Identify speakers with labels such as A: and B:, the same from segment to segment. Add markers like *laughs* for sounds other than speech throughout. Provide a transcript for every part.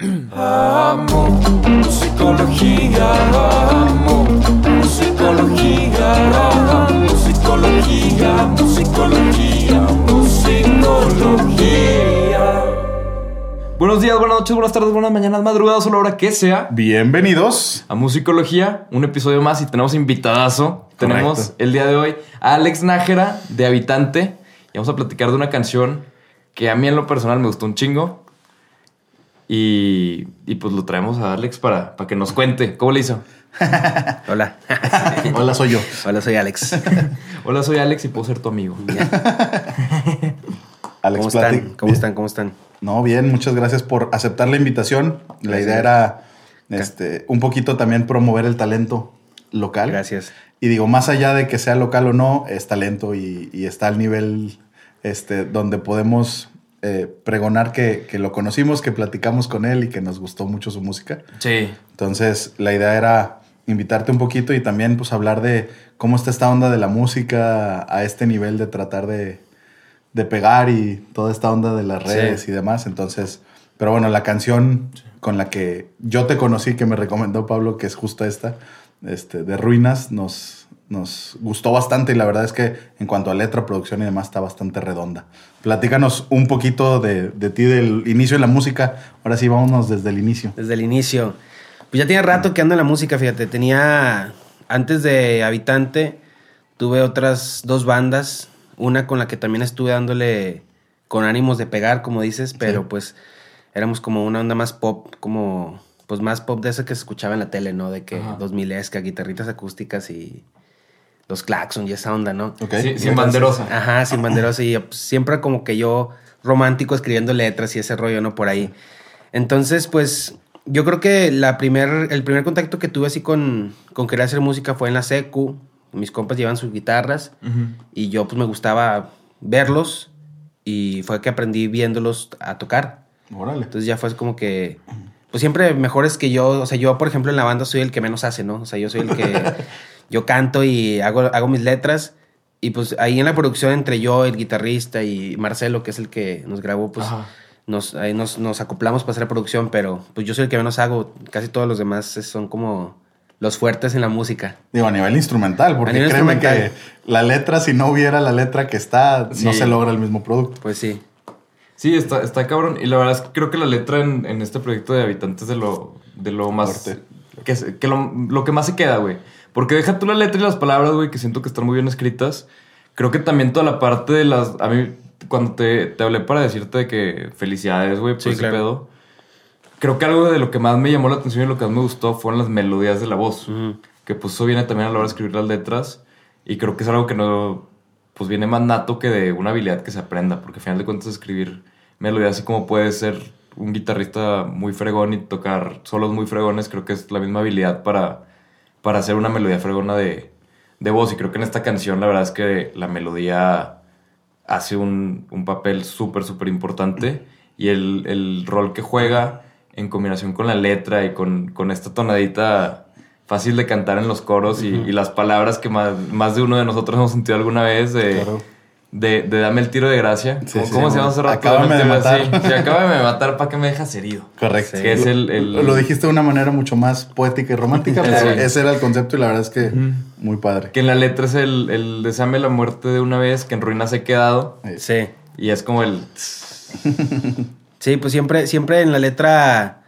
A: Amo musicología, amo musicología, amo musicología, musicología, musicología.
B: Buenos días, buenas noches, buenas tardes, buenas mañanas, madrugadas o la hora que sea.
C: Bienvenidos.
B: A Musicología, un episodio más y tenemos invitadazo. Tenemos
C: Correcto.
B: el día de hoy a Alex Nájera de Habitante y vamos a platicar de una canción que a mí en lo personal me gustó un chingo. Y, y pues lo traemos a Alex para, para que nos cuente. ¿Cómo le hizo? *laughs*
D: Hola. *laughs*
C: Hola, soy yo.
D: Hola, soy Alex. *laughs*
B: Hola, soy Alex y puedo ser tu amigo.
C: Alex
D: ¿Cómo están? ¿Cómo están? ¿Cómo están?
C: No, bien, muchas gracias por aceptar la invitación. La idea era este, un poquito también promover el talento local.
D: Gracias.
C: Y digo, más allá de que sea local o no, es talento y, y está al nivel este, donde podemos eh, pregonar que, que lo conocimos, que platicamos con él y que nos gustó mucho su música.
B: Sí.
C: Entonces, la idea era invitarte un poquito y también pues hablar de cómo está esta onda de la música a este nivel de tratar de, de pegar y toda esta onda de las
B: Sí.
C: redes y demás. Entonces, pero bueno, la canción con la que yo te conocí, que me recomendó Pablo, que es justo esta, este, de Ruinas, nos, nos gustó bastante y la verdad es que en cuanto a letra, producción y demás está bastante redonda. Platícanos un poquito de, de ti, del inicio de la música. Ahora sí, vámonos desde el inicio.
D: Desde el inicio. Pues ya tiene rato que ando en la música, fíjate. Tenía. Antes de Habitante, tuve otras dos bandas. Una con la que también estuve dándole con ánimos de pegar, como dices, pero
C: Sí.
D: pues éramos como una onda más pop, como. Pues más pop de esa que se escuchaba en la tele, ¿no? De que
B: Ajá.
D: 2000 esca, guitarritas acústicas y los claxons y esa onda, ¿no?
C: ¿ok?
B: Sí, sin banderosa.
D: Ajá, sin banderos y pues, siempre como que yo romántico escribiendo letras y ese rollo, ¿no? Por ahí. Entonces, pues yo creo que la primer, el primer contacto que tuve así con, con querer hacer música fue en la secu. Mis compas llevan sus guitarras
B: Ujú.
D: y yo pues me gustaba verlos y fue que aprendí viéndolos a tocar.
C: Órale.
D: Entonces ya fue como que, pues siempre mejores que yo, o sea, yo por ejemplo en la banda soy el que menos hace, ¿no? O sea, yo soy el que, *laughs* yo canto y hago, hago mis letras y pues ahí en la producción entre yo, el guitarrista y Marcelo, que es el que nos grabó, pues
B: Ajá.
D: nos, ahí nos, nos acoplamos para hacer la producción, pero pues yo soy el que menos hago, casi todos los demás son como los fuertes en la música.
C: Digo, a nivel instrumental, porque
D: nivel
C: créeme
D: instrumental.
C: que la letra, si no hubiera la letra que está, no se logra el mismo producto.
D: Pues sí.
B: Sí, está, está cabrón. Y la verdad es que creo que la letra en, en este proyecto de habitantes es de lo, de lo más.
C: Fuerte.
B: Que, que lo, lo que más se queda, güey. Porque deja tú la letra y las palabras, güey, que siento que están muy bien escritas. Creo que también toda la parte de las. A mí, cuando te, te hablé para decirte de que felicidades, güey, por
D: Sí,
B: ese
D: claro.
B: pedo. Creo que algo de lo que más me llamó la atención y lo que más me gustó fueron las melodías de la voz. Que pues eso viene también a la hora de escribir las letras. Y creo que es algo que no. Pues viene más nato que de una habilidad que se aprenda. Porque al final de cuentas escribir melodías así como puede ser un guitarrista muy fregón y tocar solos muy fregones. Creo que es la misma habilidad para, para hacer una melodía fregona de, de voz. Y creo que en esta canción la verdad es que la melodía hace un, un papel súper, súper importante. Y el, el rol que juega en combinación con la letra y con, con esta tonadita fácil de cantar en los coros y, y las palabras que más, más de uno de nosotros hemos sentido alguna vez de,
C: Claro.
B: De, de dame el tiro de gracia.
C: Sí,
B: ¿Cómo,
C: sí,
B: cómo
C: sí.
B: se llama hace rato?
C: Acábame de matar.
B: Sí, sí, acábame de matar para que me dejas herido.
C: Correcto.
D: Sí.
B: Que es el... el-
C: Lo, lo dijiste de una manera mucho más poética y romántica, pero
B: Sí.
C: ese era el concepto y la verdad es que muy padre.
B: Que en la letra es el, el deseame la muerte de una vez, que en ruinas he quedado.
D: Sí.
B: Y es como el... *laughs*
D: Sí, pues siempre, siempre en la letra,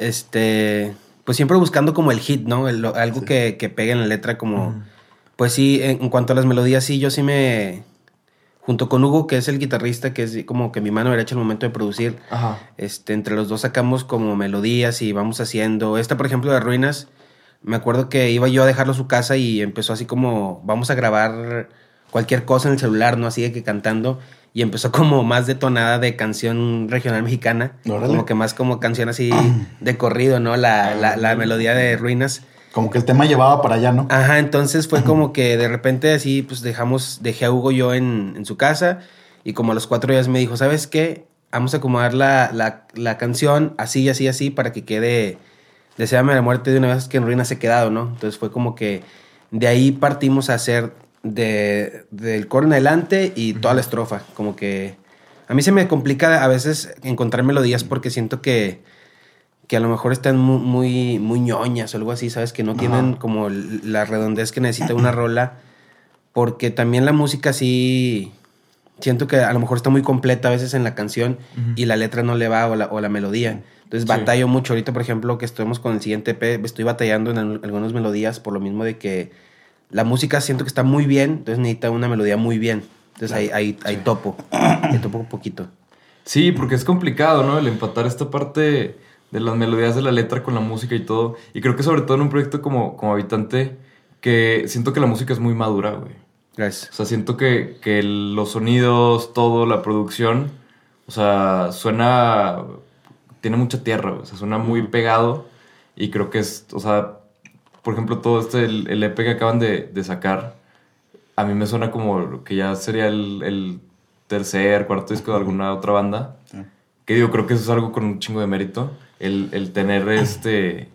D: este, pues siempre buscando como el hit, ¿no? El- algo que, que pegue en la letra como, pues sí, en, en cuanto a las melodías, sí, yo sí me, junto con Hugo, que es el guitarrista, que es como que mi mano derecha al momento de producir,
B: Ajá.
D: este, entre los dos sacamos como melodías y vamos haciendo, esta por ejemplo de Ruinas, me acuerdo que iba yo a dejarlo a su casa y empezó así como, vamos a grabar cualquier cosa en el celular, ¿no? Así de que cantando. Y empezó como más detonada de canción regional mexicana.
C: Órale.
D: Como que más como canción así *clears throat* de corrido, ¿no? La, la, la melodía de Ruinas.
C: Como que el tema llevaba para allá, ¿no?
D: Ajá, entonces fue como que de repente así, pues dejamos, dejé a Hugo yo en, en su casa y como a los cuatro días me dijo, ¿sabes qué? Vamos a acomodar la, la, la canción así, así, así para que quede, deseame la muerte de una vez que en ruinas he quedado, ¿no? Entonces fue como que de ahí partimos a hacer de, del coro en adelante y toda la estrofa, como que a mí se me complica a veces encontrar melodías porque siento que que a lo mejor están mu- muy, muy, ñoñas o algo así, ¿sabes? Que no tienen
B: Ajá.
D: como la redondez que necesita una rola. Porque también la música sí. Siento que a lo mejor está muy completa a veces en la canción y la letra no le va o la, o la melodía. Entonces
B: Sí.
D: batallo mucho. Ahorita, por ejemplo, que estuvimos con el siguiente EP, estoy batallando en al- algunas melodías por lo mismo de que la música siento que está muy bien, entonces necesita una melodía muy bien. Entonces ahí, ahí, ahí
B: Sí.
D: topo. Ahí topo un poquito.
B: Sí, porque es complicado, ¿no? El empatar esta parte de las melodías de la letra con la música y todo. Y creo que sobre todo en un proyecto como, como habitante, que siento que la música es muy madura, güey.
D: Gracias.
B: O sea, siento que, que los sonidos, todo, la producción, o sea, suena, tiene mucha tierra, güey. o sea, suena muy pegado y creo que es, o sea, por ejemplo, todo este, el, el EP que acaban de, de sacar, a mí me suena como que ya sería el, el tercer, cuarto disco de alguna otra banda.
C: Sí.
B: Que digo, creo que eso es algo con un chingo de mérito. El, el tener este.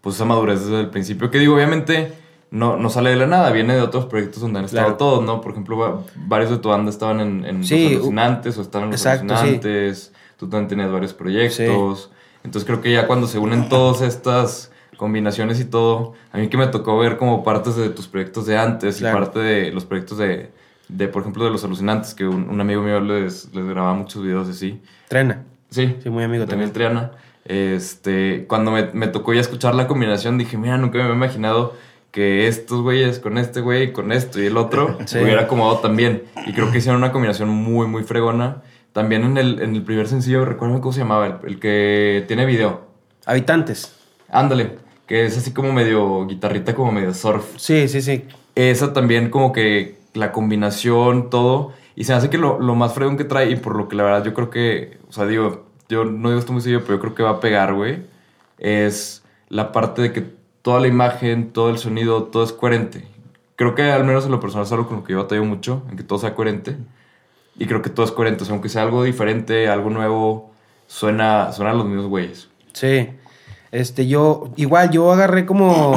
B: Pues esa madurez desde el principio. Que digo, obviamente, no, no sale de la nada. Viene de otros proyectos donde han estado
D: Claro.
B: todos, ¿no? Por ejemplo, va- varios de tu banda estaban en, en
D: Sí,
B: Los Alucinantes o estaban en Los
D: exacto, sí.
B: Alucinantes. Tú también tenías varios proyectos. Entonces creo que ya cuando se unen todas estas combinaciones y todo, a mí que me tocó ver como partes de tus proyectos de antes
D: Claro.
B: y parte de los proyectos de, de, por ejemplo, de Los Alucinantes, que un, un amigo mío les, les grababa muchos videos así.
D: Trena.
B: Sí,
D: Sí, muy amigo
B: Daniel
D: también.
B: Triana. Este, cuando me, me tocó ya escuchar la combinación, dije, mira, nunca me había imaginado que estos güeyes con este güey, con esto y el otro, *laughs*
D: Sí.
B: hubiera acomodado también. Y creo que hicieron una combinación muy, muy fregona. También en el, en el primer sencillo, recuerdo cómo se llamaba, el, el que tiene video.
D: Habitantes.
B: Ándale, que es así como medio guitarrita, como medio surf.
D: Sí, sí, sí.
B: Esa también como que la combinación, todo. Y se me hace que lo, lo más fregón que trae, y por lo que la verdad yo creo que, o sea, digo, yo no digo esto muy seguido, pero yo creo que va a pegar, güey, es la parte de que toda la imagen, todo el sonido, todo es coherente. Creo que al menos en lo personal es algo con lo que yo batallo mucho, en que todo sea coherente. Y creo que todo es coherente, o sea, aunque sea algo diferente, algo nuevo, suena, suena a los mismos güeyes.
D: Sí. Este, yo, igual, yo agarré como.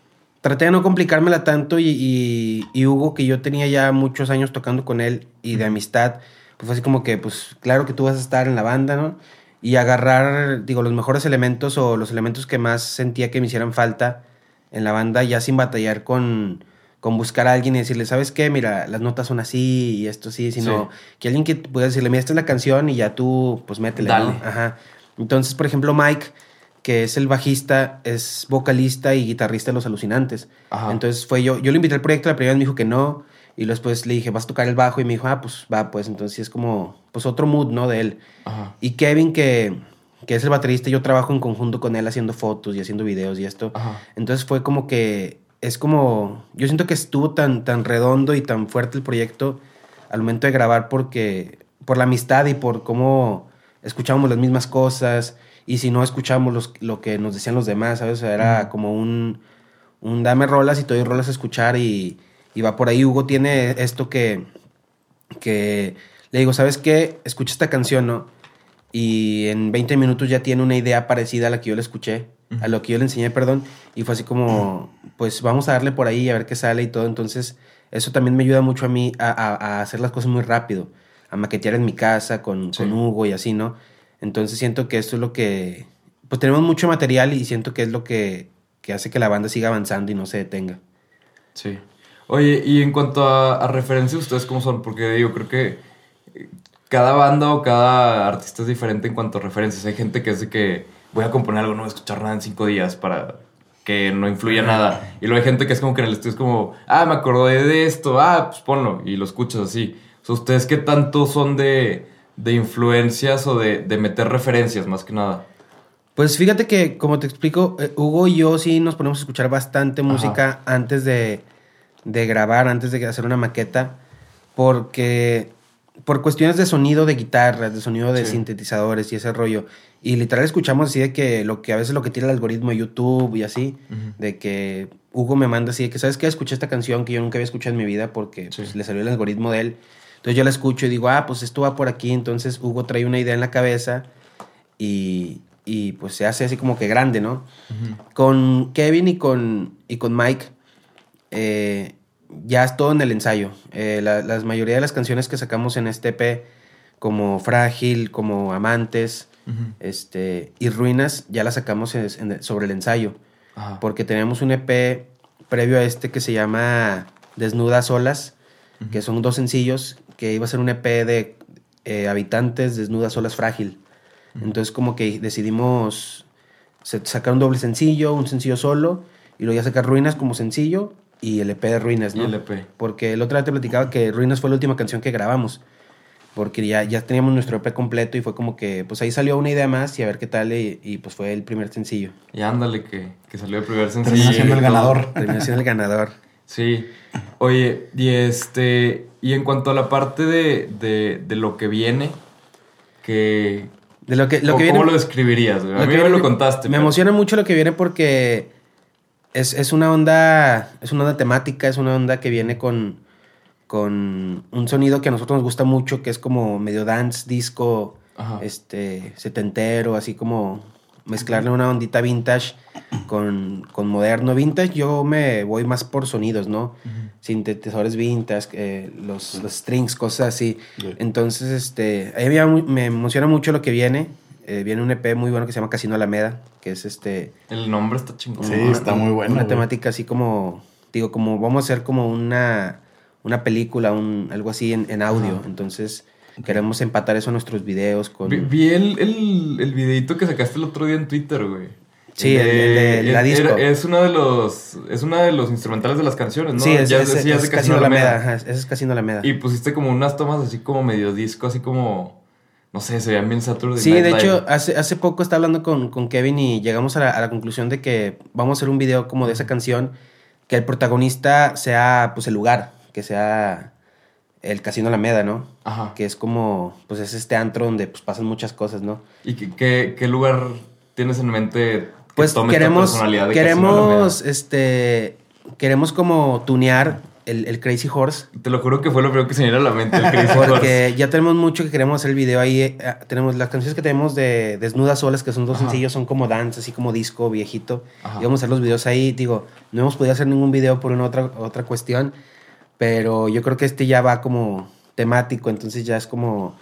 D: *clears throat* traté de no complicármela tanto y, y, y Hugo, que yo tenía ya muchos años tocando con él y de amistad, pues fue así como que, pues claro que tú vas a estar en la banda, ¿no? Y agarrar, digo, los mejores elementos o los elementos que más sentía que me hicieran falta en la banda, ya sin batallar con, con buscar a alguien y decirle, ¿sabes qué? Mira, las notas son así y esto sí, sino
B: Sí.
D: que alguien que pueda decirle, mira, esta es la canción y ya tú, pues métele,
B: Dale.
D: ¿no? Ajá. Entonces, por ejemplo, Mike, que es el bajista, es vocalista y guitarrista de Los Alucinantes.
B: Ajá.
D: Entonces fue yo, yo le invité al proyecto, la primera vez me dijo que no, y después le dije, vas a tocar el bajo, y me dijo, ah, pues va, pues entonces es como, pues otro mood, ¿no? De él.
B: Ajá.
D: Y Kevin, que, que es el baterista, yo trabajo en conjunto con él haciendo fotos y haciendo videos y esto.
B: Ajá.
D: Entonces fue como que, es como, yo siento que estuvo tan, tan redondo y tan fuerte el proyecto al momento de grabar porque, por la amistad y por cómo escuchábamos las mismas cosas y si no escuchábamos los, lo que nos decían los demás, ¿sabes? O sea, era como un, un dame rolas y te doy rolas a escuchar y, y va por ahí. Hugo tiene esto que, que le digo, ¿sabes qué? Escucha esta canción, ¿no? Y en 20 minutos ya tiene una idea parecida a la que yo le escuché, a lo que yo le enseñé, perdón. Y fue así como, pues vamos a darle por ahí a ver qué sale y todo. Entonces, eso también me ayuda mucho a mí a, a- a hacer las cosas muy rápido, a maquetear en mi casa con,
B: Sí.
D: con Hugo y así, ¿no? Entonces siento que esto es lo que, pues tenemos mucho material y siento que es lo que, que hace que la banda siga avanzando y no se detenga.
B: Sí. Oye, y en cuanto a, a referencias, ¿ustedes cómo son? Porque yo creo que eh, cada banda o cada artista es diferente en cuanto a referencias. Hay gente que es de que voy a componer algo, no voy a escuchar nada en cinco días para que no influya nada. Y luego hay gente que es como que en el estudio es como, ah, me acordé de esto, ah, pues ponlo. Y lo escuchas así. O sea, ¿ustedes qué tanto son de, de influencias o de, de meter referencias más que nada?
D: Pues fíjate que, como te explico, eh, Hugo y yo sí nos ponemos a escuchar bastante
B: Ajá.
D: música antes de, de grabar, antes de hacer una maqueta, porque por cuestiones de sonido de guitarras, de sonido de
B: Sí.
D: sintetizadores y ese rollo. Y literal escuchamos así de que lo que a veces lo que tira el algoritmo de YouTube y así, de que Hugo me manda así de que, ¿sabes qué? Escuché esta canción que yo nunca había escuchado en mi vida porque
B: Sí.
D: pues, le salió el algoritmo de él. Entonces yo la escucho y digo, ah, pues esto va por aquí. Entonces Hugo trae una idea en la cabeza y, y, pues se hace así como que grande, ¿no? Con Kevin y con, y con Mike, eh, ya es todo en el ensayo. Eh, la, las mayoría de las canciones que sacamos en este EP, como Frágil, como Amantes, Este, y Ruinas ya la sacamos en- en- sobre el ensayo.
B: Ajá.
D: Porque teníamos un EP previo a este que se llama Desnudas Solas, que son dos sencillos, que iba a ser un EP de eh, Habitantes, Desnudas Solas Frágil. Entonces como que decidimos sacar un doble sencillo, un sencillo solo, y luego ya sacar Ruinas como sencillo y el EP de Ruinas,
B: Y
D: ¿no?
B: el EP.
D: Porque el otro día te platicaba que Ruinas fue la última canción que grabamos. Porque ya, ya teníamos nuestro EP completo y fue como que, pues ahí salió una idea más y a ver qué tal. Y, y, pues fue el primer sencillo.
B: Y ándale, que, que salió el primer sencillo.
C: Terminó siendo el
B: y
C: ganador.
D: Terminó siendo el ganador.
B: Sí. Oye, y este. Y en cuanto a la parte de, de, de lo que viene, que.
D: De lo que, lo
B: ¿cómo,
D: que viene.
B: cómo lo describirías, güey? A
D: lo
B: mí
D: que
B: me lo contaste.
D: Me
B: pero-
D: emociona mucho lo que viene porque es, es una onda. Es una onda temática, es una onda que viene con. con un sonido que a nosotros nos gusta mucho, que es como medio dance, disco,
B: Ajá.
D: este, setentero, así como mezclarle una ondita vintage con, con moderno. Vintage yo me voy más por sonidos, ¿no? Sintetizadores vintage, eh, los, los strings, cosas así.
C: Sí.
D: Entonces, este, a mí me- me emociona mucho lo que viene. Eh, viene un EP muy bueno que se llama Casino Alameda, que es este...
B: El nombre está chingón.
C: Sí, está muy bueno,
D: Una
C: güey.
D: temática así como, digo, como vamos a hacer como una, una película, un, algo así en, en audio.
B: Ajá.
D: Entonces, queremos empatar eso a nuestros videos con...
B: Vi, vi el, el, el videito que sacaste el otro día en Twitter, güey.
D: Sí, el- el de la
B: es,
D: disco.
B: es uno de los es uno de los instrumentales de las canciones, ¿no?
D: Sí, es,
B: Ya
D: es,
B: decías
D: es
B: de
D: Casino
B: Casino
D: Alameda.
B: Alameda.
D: ajá, ese es Casino Alameda.
B: Y pusiste como unas tomas así como medio disco, así como no sé, se veían bien Saturday
D: Sí,
B: Night
D: de
B: Live.
D: hecho, hace, hace poco estaba hablando con, con Kevin y llegamos a la, a la conclusión de que vamos a hacer un video como de esa canción, que el protagonista sea pues el lugar, que sea el Casino Alameda, ¿no?
B: Ajá.
D: Que es como, pues es este antro donde pues pasan muchas cosas, ¿no?
B: ¿Y qué, qué, qué lugar tienes en mente que
D: Pues
B: tome
D: queremos,
B: personalidad de
D: queremos, este, queremos como tunear el, el Crazy Horse.
B: Te lo juro que fue lo primero que se me vino a la mente, el Crazy Horse.
D: Porque ya tenemos mucho que queremos hacer el video ahí. eh, tenemos las canciones que tenemos de Desnudas Solas, que son dos
B: Ajá.
D: sencillos, son como dance, así como disco viejito.
B: Ajá.
D: Y vamos a hacer los videos ahí. Digo, no hemos podido hacer ningún video por una otra, otra cuestión, pero yo creo que este ya va como temático, entonces ya es como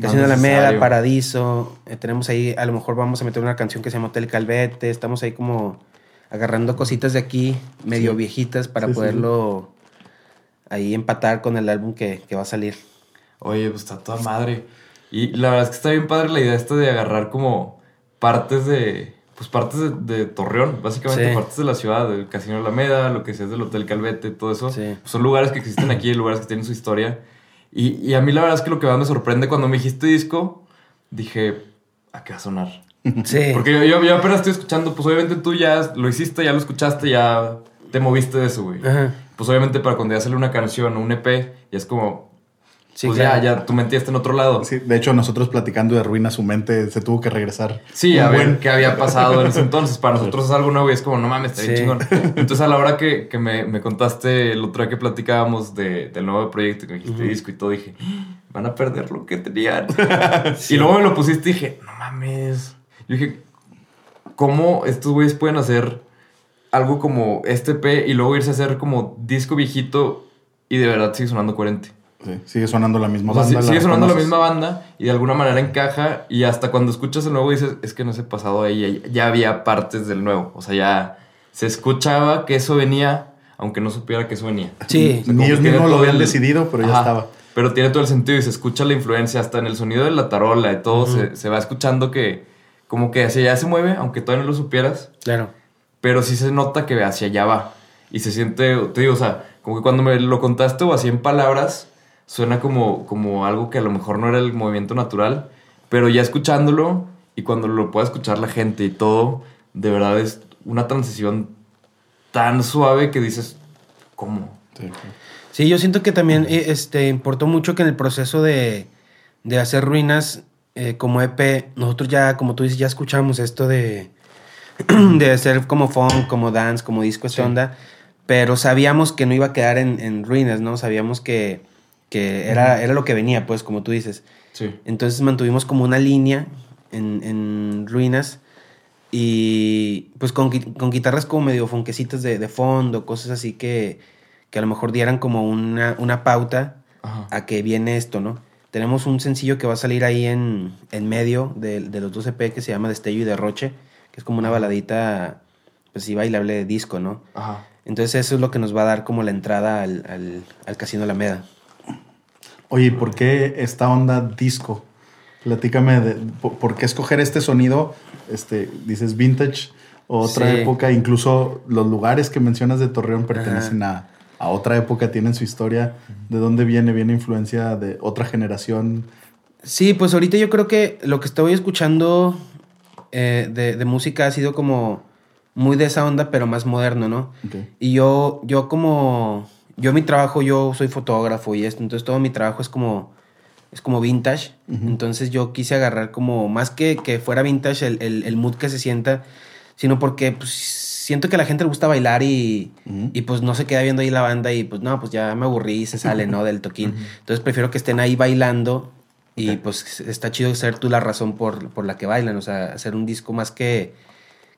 D: Casino de la
B: necesario.
D: Paradiso. eh, tenemos ahí, a lo mejor vamos a meter una canción que se llama Hotel Calvete. Estamos ahí como agarrando cositas de aquí, medio
C: Sí.
D: viejitas, para
C: sí.
D: poderlo ahí empatar con el álbum que, que va a salir.
B: Oye, pues está toda madre. Y la verdad es que está bien padre la idea esta de agarrar como partes de. Pues partes de, de Torreón, básicamente
D: Sí.
B: partes de la ciudad, del Casino Alameda, lo que sea del Hotel Calvete, todo eso.
D: Sí.
B: Son lugares que existen aquí, lugares que tienen su historia. Y, y a mí la verdad es que lo que más me sorprende cuando me dijiste disco, dije, ¿a qué va a sonar?
D: Sí.
B: Porque yo, yo, yo apenas estoy escuchando, pues obviamente tú ya lo hiciste, ya lo escuchaste, ya te moviste de eso, güey.
D: Ajá.
B: Pues obviamente para cuando ya sale una canción o un EP, ya es como,
D: Sí,
B: pues
D: claro.
B: ya, ya tu mente ya está en otro lado.
C: Sí, de hecho, nosotros platicando de ruina, su mente se tuvo que regresar.
B: Sí, a ver
C: buen-
B: qué había pasado en ese entonces. Para *laughs* nosotros es algo nuevo y es como, no mames, está bien
D: Sí.
B: chingón. *laughs* Entonces, a la hora que, que me, me contaste el otro día que platicábamos de- del nuevo proyecto, que me dijiste disco y todo, dije, van a perder lo que tenían. *laughs* Y luego me lo pusiste y dije, no mames. Yo dije, ¿cómo estos güeyes pueden hacer algo como este P y luego irse a hacer como disco viejito y de verdad sigue sonando coherente?
C: Sí, sigue sonando la misma
B: O sea,
C: banda.
B: sí- sigue sonando la misma banda y de alguna manera encaja y hasta cuando escuchas el nuevo dices, es que en ese pasado ahí ya, ya había partes del nuevo. O sea, ya se escuchaba que eso venía, aunque no supiera que eso venía.
D: Sí.
B: O sea,
C: Ni ellos mismos lo habían
B: el-
C: decidido, pero ya estaba.
B: Pero tiene todo el sentido y se escucha la influencia hasta en el sonido de la tarola y todo. se, se va escuchando que como que hacia allá se mueve, aunque todavía no lo supieras
D: Claro.
B: Pero sí se nota que hacia allá va. Y se siente, te digo, o sea, como que cuando me lo contaste o así en palabras, suena como, como algo que a lo mejor no era el movimiento natural, pero ya escuchándolo y cuando lo pueda escuchar la gente y todo, de verdad es una transición tan suave que dices, ¿cómo?
C: Sí.
D: Sí, yo siento que también eh, este, importó mucho que en el proceso de, de hacer ruinas eh, como EP, nosotros ya, como tú dices, ya escuchamos esto de, *clears throat* de hacer como funk, como dance, como disco, esta
C: Sí.
D: onda, pero sabíamos que no iba a quedar en, en ruinas, ¿no? Sabíamos que, que era, era lo que venía, pues, como tú dices.
B: Sí.
D: Entonces mantuvimos como una línea en, en ruinas y pues con, con guitarras como medio fonquecitas de, de fondo, cosas así que, que a lo mejor dieran como una, una pauta
B: Ajá.
D: a que viene esto, ¿no? Tenemos un sencillo que va a salir ahí en, en medio de, de los dos EP que se llama Destello y Derroche, que es como una baladita, pues sí, bailable de disco, ¿no?
B: Ajá.
D: Entonces eso es lo que nos va a dar como la entrada al, al, al Casino Alameda.
C: Oye, ¿y ¿por qué esta onda disco? Platícame de por, qué escoger este sonido, este, dices vintage, otra
D: Sí.
C: época, incluso los lugares que mencionas de Torreón pertenecen a, a otra época, tienen su historia. ¿De dónde viene? ¿Viene influencia de otra generación?
D: Sí, pues ahorita yo creo que lo que estoy escuchando eh, de, de música ha sido como muy de esa onda, pero más moderno, ¿no? Y yo, yo como, yo mi trabajo, yo soy fotógrafo y esto, entonces todo mi trabajo es como, es como vintage. Entonces yo quise agarrar como, más que que fuera vintage el, el, el mood que se sienta, sino porque pues, siento que a la gente le gusta bailar y, y pues no se queda viendo ahí la banda y pues no, pues ya me aburrí y se sale, ¿no? *laughs* Del toquín. Entonces prefiero que estén ahí bailando y pues está chido ser tú la razón por, por la que bailan, o sea, hacer un disco más que,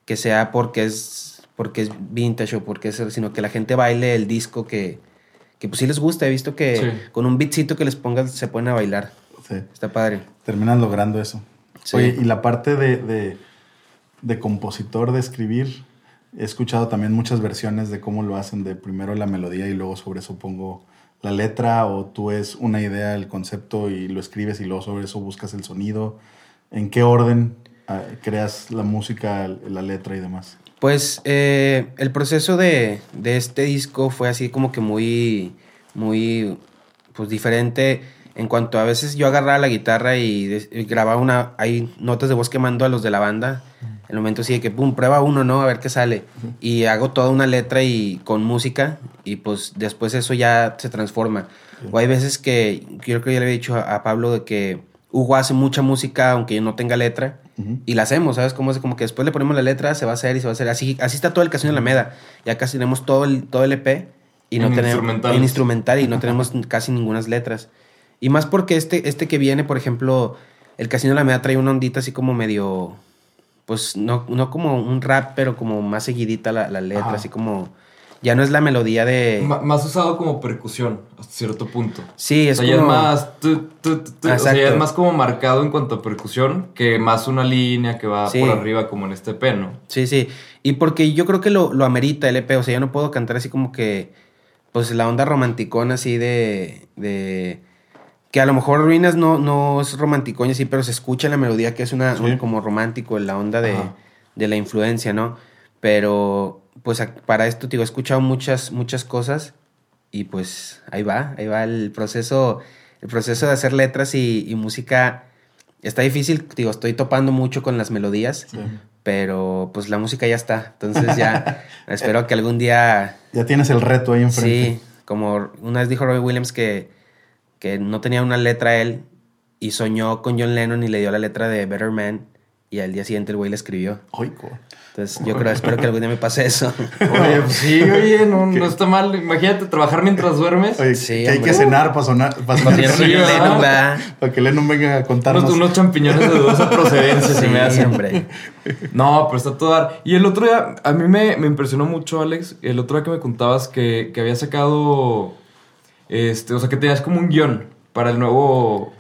D: que sea porque es, porque es vintage o porque es, sino que la gente baile el disco que, que pues sí les gusta. He visto que
B: Sí.
D: con un beatcito que les pongas se ponen a bailar.
C: Sí.
D: Está padre.
C: Terminan logrando eso.
D: Sí.
C: Oye, y la parte de, de, de compositor, de escribir, he escuchado también muchas versiones de cómo lo hacen, de primero la melodía y luego sobre eso pongo la letra, o tú es una idea, el concepto y lo escribes y luego sobre eso buscas el sonido. ¿En qué orden ah, creas la música, la letra y demás?
D: Pues eh, el proceso de, de este disco fue así como que muy, muy, pues diferente en cuanto a veces yo agarraba la guitarra y, de- y grababa una, hay notas de voz que mando a los de la banda. El momento sí de que, pum, prueba uno, ¿no? A ver qué sale. Y hago toda una letra y con música y pues después eso ya se transforma. O hay veces que, yo creo que ya le había dicho a, a Pablo de que Hugo hace mucha música aunque yo no tenga letra. Y la hacemos, ¿sabes? Como, es como que después le ponemos la letra, se va a hacer y se va a hacer. Así, así está todo el Casino Alameda. Ya casi tenemos todo el, todo el EP y no
B: En
D: tenemos en instrumental y no *laughs* tenemos casi ninguna letras. Y más porque este, este que viene, por ejemplo, el Casino Alameda trae una ondita así como medio, pues no, no como un rap, pero como más seguidita la, la letra,
B: Ajá.
D: así como, ya no es la melodía de...
B: Más usado como percusión hasta cierto punto.
D: sí,
B: O
D: es
B: sea, ya es
D: como...
B: más. tu, tu, tu, tu. O sea, ya es más como marcado en cuanto a percusión que más una línea que va
D: Sí.
B: por arriba, como en este P, ¿no?
D: Sí, sí. Y porque yo creo que lo, lo amerita el EP. O sea, yo no puedo cantar así como que. Pues la onda romanticona así de. de que a lo mejor Ruinas no, no es romanticón y así, pero se escucha en la melodía que es una,
C: Sí.
D: un- como romántico, la onda de, de la influencia, ¿no? Pero pues para esto, digo, he escuchado muchas, muchas cosas y pues ahí va, ahí va el proceso, el proceso de hacer letras y, y música. Está difícil, digo, estoy topando mucho con las melodías,
C: Sí.
D: pero pues la música ya está. Entonces ya *laughs* espero que algún día
C: Ya tienes el reto ahí enfrente.
D: Sí, como una vez dijo Robbie Williams que, que no tenía una letra él y soñó con John Lennon y le dio la letra de Better Man y al día siguiente el güey la escribió.
C: Ay,
D: Entonces yo creo, espero que algún día me pase eso. *laughs*
B: Oye, pues sí, oye, no, está mal. Imagínate trabajar mientras duermes.
C: Oye,
D: Sí,
C: que hay que cenar para sonar, para.
D: Lennon
C: para que Lennon venga a contarnos.
B: Unos, unos champiñones de dudosa *laughs* procedencia se me hacen.
D: hombre.
B: No, pero está todo dar. Y el otro día, a mí me, me impresionó mucho, Alex, el otro día que me contabas que, que había sacado, este, o sea, que tenías como un guion para el nuevo,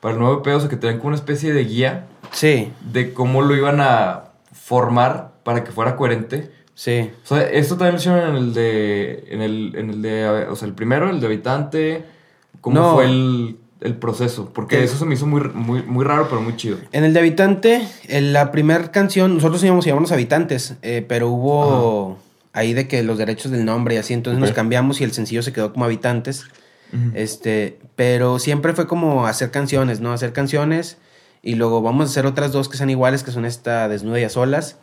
B: para el nuevo EP, o sea, que tenían como una especie de guía
D: Sí,
B: de cómo lo iban a formar para que fuera coherente.
D: sí.
B: O sea, esto también lo hicieron en el de, en el, en el de, o sea, el primero, el de habitante, cómo
D: No.
B: fue el, el proceso, porque eso se me hizo muy, muy, muy raro, pero muy chido.
D: En el de Habitante, en la primera canción, nosotros íbamos a llamarnos Habitantes, eh, pero hubo ahí de que los derechos del nombre y así, entonces nos cambiamos y el sencillo se quedó como Habitantes. Este, pero siempre fue como hacer canciones, ¿no? Hacer canciones y luego vamos a hacer otras dos que sean iguales, que son esta Desnuda y a Solas.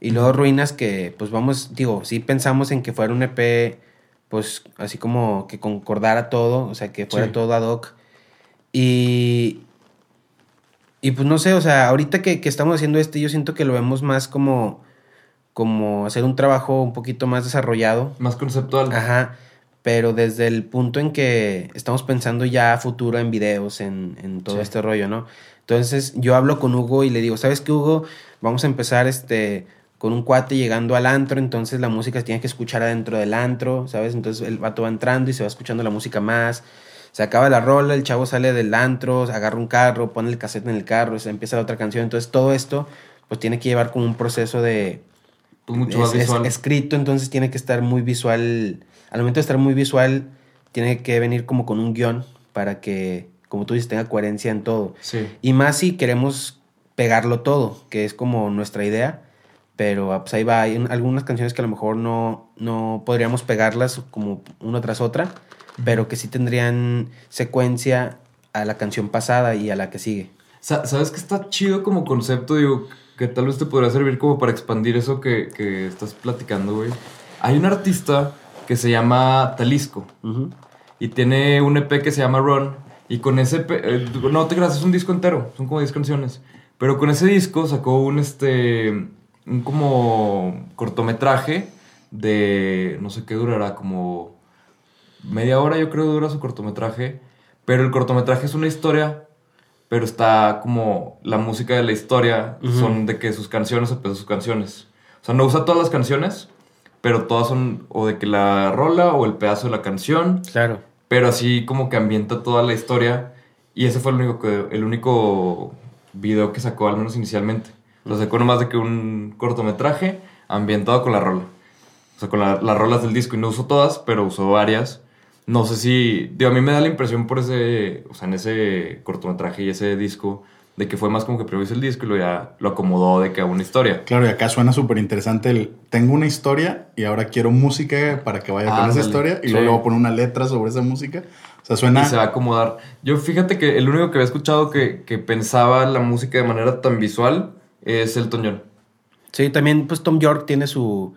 D: Y luego Ruinas que, pues vamos, digo, sí pensamos en que fuera un EP, pues así como que concordara todo, o sea, que fuera
B: Sí.
D: todo ad hoc. Y, y pues no sé, o sea, ahorita que, que estamos haciendo este, yo siento que lo vemos más como, como hacer un trabajo un poquito más desarrollado.
B: Más conceptual.
D: Ajá, pero desde el punto en que estamos pensando ya a futuro en videos, en, en todo
B: Sí.
D: este rollo, ¿no? Entonces yo hablo con Hugo y le digo, ¿sabes qué, Hugo? Vamos a empezar este con un cuate llegando al antro, entonces la música se tiene que escuchar adentro del antro, ¿sabes? Entonces el vato va entrando y se va escuchando la música más. Se acaba la rola, el chavo sale del antro, agarra un carro, pone el cassette en el carro, se empieza la otra canción. Entonces todo esto pues tiene que llevar como un proceso de...
B: Pues mucho más
D: es- escrito, entonces tiene que estar muy visual. Al momento de estar muy visual, tiene que venir como con un guion para que, como tú dices, tenga coherencia en todo.
B: Sí.
D: Y más si queremos pegarlo todo, que es como nuestra idea. Pero ah, pues ahí va, hay un- algunas canciones que a lo mejor no, no podríamos pegarlas como una tras otra, pero que sí tendrían secuencia a la canción pasada y a la que sigue.
B: Sa- ¿Sabes que está chido como concepto? Digo, que tal vez te podría servir como para expandir eso que, que estás platicando, güey. Hay un artista que se llama Talisco y tiene un EP que se llama Run. Y con ese EP, eh, no te creas, es un disco entero, son como 10 canciones. Pero con ese disco sacó un, este, un como cortometraje de, no sé qué durará, como media hora yo creo dura su cortometraje. Pero el cortometraje es una historia, pero está como la música de la historia, son de que sus canciones o sus canciones. O sea, no usa todas las canciones, pero todas son o de que la rola o el pedazo de la canción.
D: Claro.
B: pero así como que ambienta toda la historia y ese fue el único que, el único video que sacó al menos inicialmente. Lo sacó nomás de que un cortometraje ambientado con la rola. O sea con la- las rolas del disco y no usó todas pero usó varias no sé si digo, a mí me da la impresión por ese o sea en ese cortometraje y ese disco de que fue más como que primero hizo el disco y lo ya lo acomodó de que una historia
C: Claro, y acá suena súper interesante el tengo una historia y ahora quiero música para que vaya con esa historia y
B: sí.
C: luego le voy a poner una letra sobre esa música. O sea, suena...
B: Y se va a acomodar. Yo fíjate que el único que había escuchado que, que pensaba la música de manera tan visual es Elton John.
D: Sí, también pues Tom York tiene su...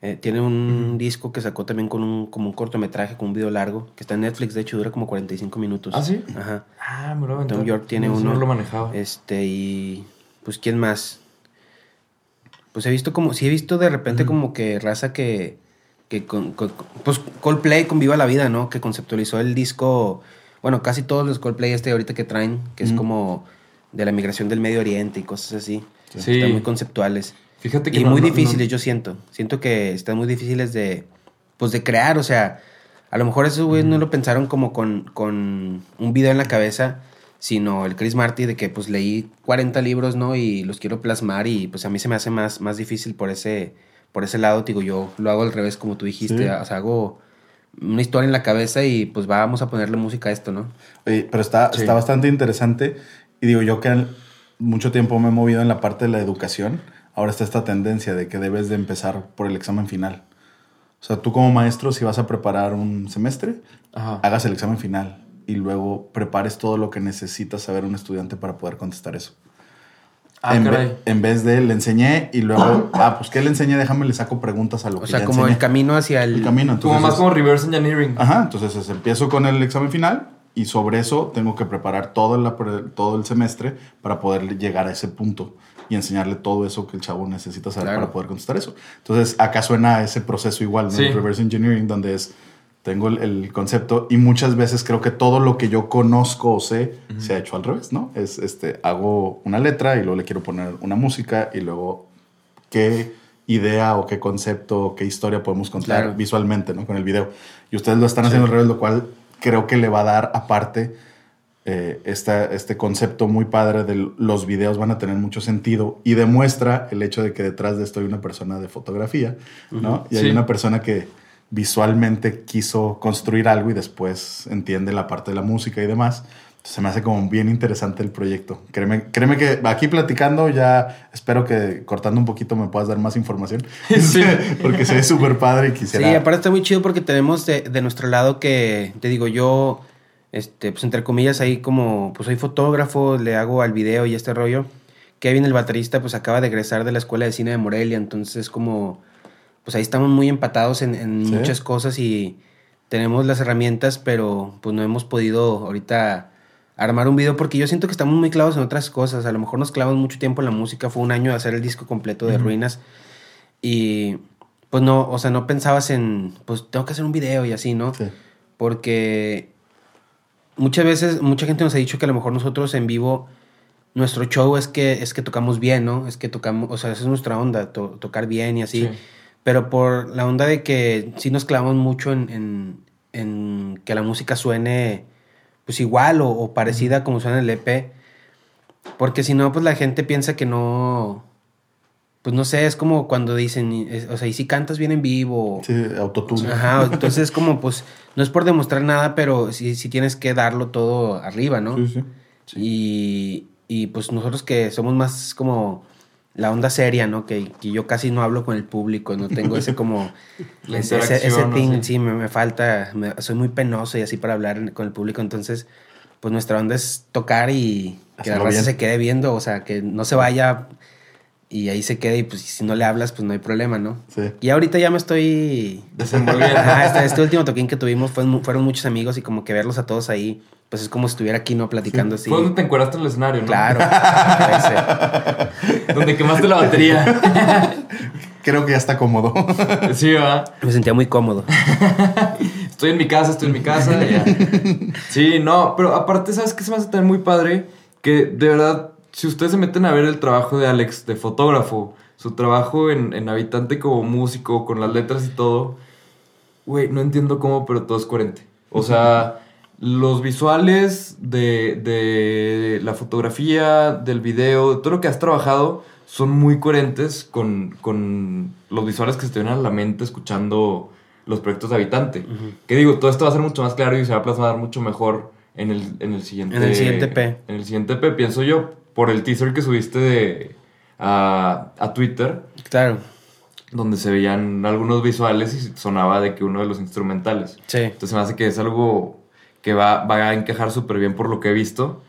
D: eh, tiene un disco que sacó también con un, como un cortometraje, con un video largo, que está en Netflix, de hecho dura como 45 minutos.
B: ¿Ah, sí?
D: Ajá.
B: Ah, me lo
D: Tom. York tiene
B: No,
D: uno.
B: No lo manejaba.
D: Este, y pues quién más. Pues he visto como, sí he visto de repente como que raza que, que con, con- pues Coldplay con Viva la Vida, ¿no? Que conceptualizó el disco, bueno, casi todos los Coldplay este ahorita que traen, que es como de la migración del Medio Oriente y cosas así.
B: Sí.
D: Están muy conceptuales.
B: Fíjate que
D: Y
B: no-
D: muy
B: no-
D: difíciles,
B: no-
D: yo siento. Siento que están muy difíciles de, pues de crear, o sea, a lo mejor esos güeyes no lo pensaron como con, con un video en la cabeza, sino el Chris Marty de que pues leí 40 libros, ¿no? Y los quiero plasmar y pues a mí se me hace más, más difícil por ese, por ese lado, digo, yo lo hago al revés como tú dijiste,
C: Sí.
D: o sea, hago una historia en la cabeza y pues vamos a ponerle música a esto, ¿no?
C: Oye, pero está,
B: Sí.
C: está bastante interesante. Y digo, yo que mucho tiempo me he movido en la parte de la educación, ahora está esta tendencia de que debes de empezar por el examen final. O sea, tú como maestro, si vas a preparar un semestre,
B: Ajá.
C: hagas el examen final y luego prepares todo lo que necesitas saber un estudiante para poder contestar eso.
B: Ah,
C: en,
B: caray.
C: ve- en vez de le enseñé y luego, ah, pues ¿qué le enseñé? Déjame le saco preguntas a lo
D: O
C: que
D: sea,
C: ya
D: como
C: enseñé.
D: el camino hacia el...
C: El camino.
B: Como
C: Entonces
B: más
C: es-
B: como reverse engineering.
C: Ajá, entonces es, empiezo con el examen final y sobre eso tengo que preparar todo, la todo el semestre para poder llegar a ese punto y enseñarle todo eso que el chavo necesita saber
D: Claro.
C: para poder contestar eso. Entonces acá suena ese proceso igual, ¿no?
B: Sí.
C: El reverse engineering, donde es, tengo el, el concepto y muchas veces creo que todo lo que yo conozco o sé se ha hecho al revés, ¿no? Es, este, hago una letra y luego le quiero poner una música y luego qué idea o qué concepto o qué historia podemos contar
D: Claro.
C: visualmente, ¿no? Con el video. Y ustedes lo están haciendo al revés, lo cual creo que le va a dar aparte eh, esta- este concepto muy padre de los videos van a tener mucho sentido y demuestra el hecho de que detrás de esto hay una persona de fotografía, ¿no? Y hay
B: Sí.
C: una persona que visualmente quiso construir algo y después entiende la parte de la música y demás. Entonces, se me hace como bien interesante el proyecto. Créeme, créeme que aquí platicando ya espero que cortando un poquito me puedas dar más información. *laughs*
B: Sí. *laughs*
C: Porque se ve súper padre y quisiera...
D: Sí, aparte está muy chido porque tenemos de, de nuestro lado que, te digo, yo, este, pues entre comillas, ahí como, pues soy fotógrafo, le hago al video y este rollo. Kevin, el baterista, pues acaba de egresar de la Escuela de Cine de Morelia, entonces como, pues ahí estamos muy empatados en, en
C: Sí.
D: muchas cosas y tenemos las herramientas, pero pues no hemos podido ahorita armar un video porque yo siento que estamos muy clavados en otras cosas. A lo mejor nos clavamos mucho tiempo en la música, fue un año de hacer el disco completo de. Ruinas y pues no, o sea, no pensabas en, pues tengo que hacer un video y así, ¿no?
C: Sí.
D: Porque muchas veces, mucha gente nos ha dicho que a lo mejor nosotros en vivo, nuestro show es que, es que tocamos bien, ¿no? Es que tocamos, o sea, esa es nuestra onda, to- tocar bien y así.
B: Sí.
D: Pero por la onda de que sí nos clavamos mucho en, en, en que la música suene pues igual o, o parecida como suena el EP. Porque si no, pues la gente piensa que no. Pues no sé, es como cuando dicen, es- o sea, y si cantas bien en vivo.
C: Sí, autotune.
D: Ajá, entonces es como, pues, no es por demostrar nada, pero sí, sí tienes que darlo todo arriba, ¿no?
C: Sí, sí.
D: Y, y, pues nosotros que somos más como la onda seria, ¿no? Que, que yo casi no hablo con el público, no tengo ese como... *laughs* Ese, ese, thing, sí, me, me falta, me- soy muy penoso y así para hablar con el público, entonces, pues nuestra onda es tocar y que la raza
C: bien.
D: se quede viendo, o sea, que no se vaya y ahí se quede y pues si no le hablas, pues no hay problema, ¿no?
C: Sí.
D: Y ahorita ya me estoy
B: Desenvolviendo.
D: Ajá, este, este último toquín que tuvimos fue fueron muchos amigos y como que verlos a todos ahí, pues es como si estuviera aquí, ¿no? Platicando así.
B: Fue donde te encueraste en el escenario, ¿no?
D: Claro. *laughs*
B: Donde quemaste la batería. *laughs*
C: Creo que ya está cómodo.
B: Sí, ¿verdad?
D: Me sentía muy cómodo. *laughs*
B: Estoy en mi casa, estoy en mi casa. ya. Sí, no, pero aparte, ¿sabes qué se me hace también muy padre? Que de verdad, si ustedes se meten a ver el trabajo de Alex, de fotógrafo, su trabajo en, en Habitante como músico, con las letras y todo, güey, no entiendo cómo, pero todo es coherente. O sea, *laughs* los visuales de, de la fotografía, del video, de todo lo que has trabajado, son muy coherentes con, con los visuales que se te vienen a la mente escuchando los proyectos de Habitante. Que digo, todo esto va a ser mucho más claro y se va a plasmar mucho mejor en el, en el siguiente...
D: En el siguiente P.
B: En el siguiente P, pienso yo, por el teaser que subiste de, a, a Twitter,
D: Claro.
B: donde se veían algunos visuales y sonaba de que uno de los instrumentales.
D: Sí.
B: Entonces me hace que es algo que va, va a encajar súper bien por lo que he visto.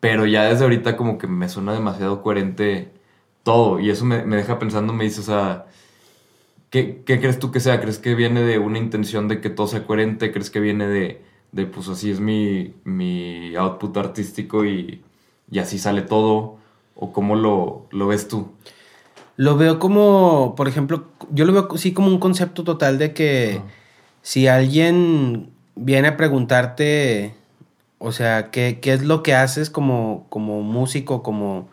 B: Pero ya desde ahorita como que me suena demasiado coherente todo. Y eso me, me deja pensando, me dice, o sea, ¿qué, qué crees tú que sea? ¿Crees que viene de una intención de que todo sea coherente? ¿Crees que viene de, de pues así es mi, mi output artístico y, y así sale todo? ¿O cómo lo, lo ves tú?
D: Lo veo como, por ejemplo, yo lo veo sí como un concepto total de que si alguien viene a preguntarte, o sea, qué, qué es lo que haces como, como músico, como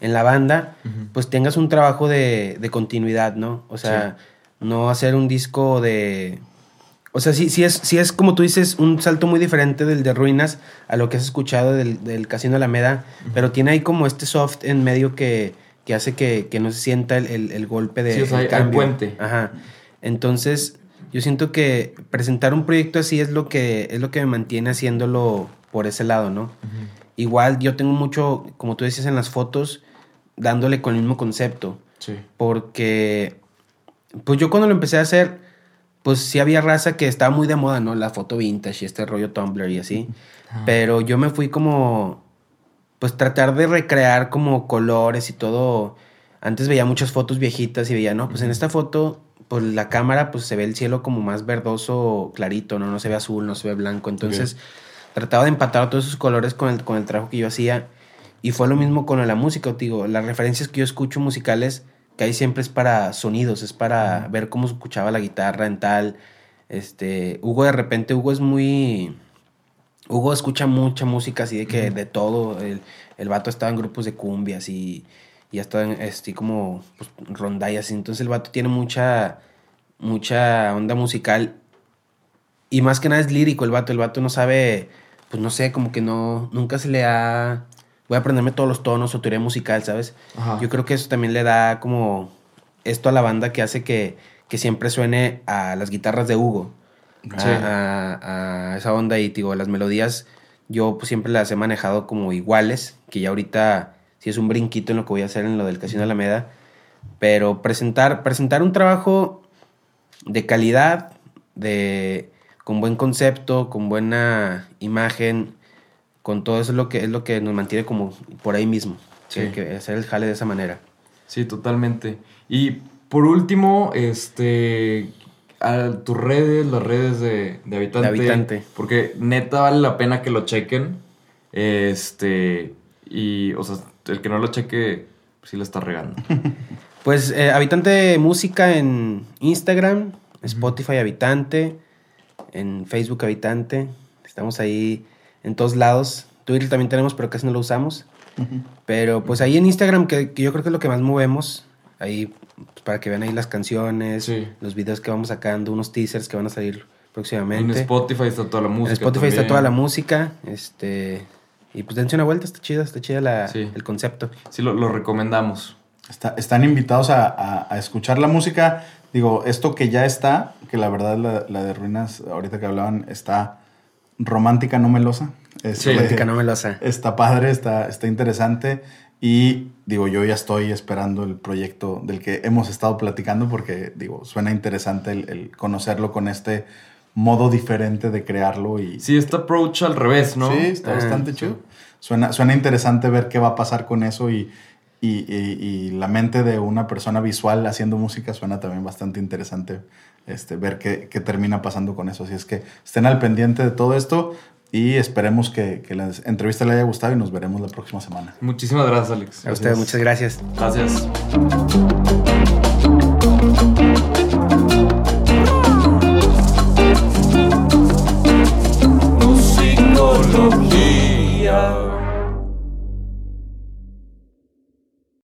D: en la banda, pues tengas un trabajo de, de continuidad, ¿no? O sea, no hacer un disco de... O sea, sí, sí, es, sí es, como tú dices, un salto muy diferente del de Ruinas a lo que has escuchado del, del Casino Alameda, pero tiene ahí como este soft en medio que, que hace que, que no se sienta el, el- el golpe de
B: Sí, o sea,
D: el cambio.
B: puente.
D: Ajá. Entonces, yo siento que presentar un proyecto así es lo que, es lo que me mantiene haciéndolo por ese lado, ¿no? Igual yo tengo mucho, como tú decías en las fotos, dándole con el mismo concepto.
B: Sí.
D: Porque, pues yo cuando lo empecé a hacer, pues sí había raza que estaba muy de moda, ¿no? La foto vintage y este rollo Tumblr y así. Pero yo me fui como, pues tratar de recrear como colores y todo. Antes veía muchas fotos viejitas y veía, no, pues en esta foto, pues la cámara, pues se ve el cielo como más verdoso, clarito, ¿no? No se ve azul, no se ve blanco. Entonces, trataba de empatar todos esos colores con el, con el trabajo que yo hacía. Y fue lo mismo con la música, digo, las referencias que yo escucho musicales, que ahí siempre es para sonidos, es para ver cómo se escuchaba la guitarra en tal. Este, Hugo de repente, Hugo es muy... Hugo escucha mucha música así de que de todo. El, el vato estaba en grupos de cumbias y, y hasta en este, como pues, rondallas. Entonces el vato tiene mucha, mucha onda musical. Y más que nada es lírico el vato. El vato no sabe, pues no sé, como que no, nunca se le ha... Voy a aprenderme todos los tonos o teoría musical, ¿sabes?
B: Ajá.
D: Yo creo que eso también le da como esto a la banda que hace que, que siempre suene a las guitarras de Hugo.
B: Sí.
D: A, a esa onda y digo, las melodías yo pues, siempre las he manejado como iguales, que ya ahorita sí es un brinquito en lo que voy a hacer en lo del Casino Alameda, pero presentar, presentar un trabajo de calidad, de, con buen concepto, con buena imagen, con todo eso es lo que, es lo que nos mantiene como por ahí mismo,
B: Sí.
D: que, hacer el jale de esa manera.
B: Sí, totalmente. Y por último, este, a tus redes, las redes de, de Habitante.
D: De Habitante.
B: Porque neta vale la pena que lo chequen. Este, y, o sea, el que no lo cheque, sí la está regando. *laughs*
D: Pues eh, Habitante Música en Instagram, Spotify Habitante, en Facebook Habitante. Estamos ahí en todos lados. Twitter también tenemos, pero casi no lo usamos. Pero pues ahí en Instagram, que, que yo creo que es lo que más movemos, ahí pues, para que vean ahí las canciones,
B: Sí.
D: los videos que vamos sacando, unos teasers que van a salir próximamente.
B: En Spotify está toda la música.
D: En Spotify está toda la música. Este. Y pues dense una vuelta, está chida, está chida la-
B: Sí.
D: el concepto.
B: Sí, lo, lo recomendamos.
C: Está- están invitados a, a- a escuchar la música. Digo, esto que ya está, que la verdad la, la de Ruinas, ahorita que hablaban, está romántica, no melosa. Este,
B: Sí.
D: Romántica no melosa. *laughs*
C: Está padre, está, está interesante. Y digo, yo ya estoy esperando el proyecto del que hemos estado platicando porque, digo, suena interesante el, el conocerlo con este modo diferente de crearlo. Y,
B: Sí, este approach al revés, ¿no?
C: Sí, está bastante
B: sí.
C: chido. Suena, suena interesante ver qué va a pasar con eso y, y- y- y la mente de una persona visual haciendo música suena también bastante interesante este, ver qué, qué termina pasando con eso. Así es que estén al pendiente de todo esto y esperemos que, que la entrevista les haya gustado y nos veremos la próxima semana.
B: Muchísimas gracias, Alex.
D: A ustedes, muchas gracias.
B: Gracias.
A: musicología.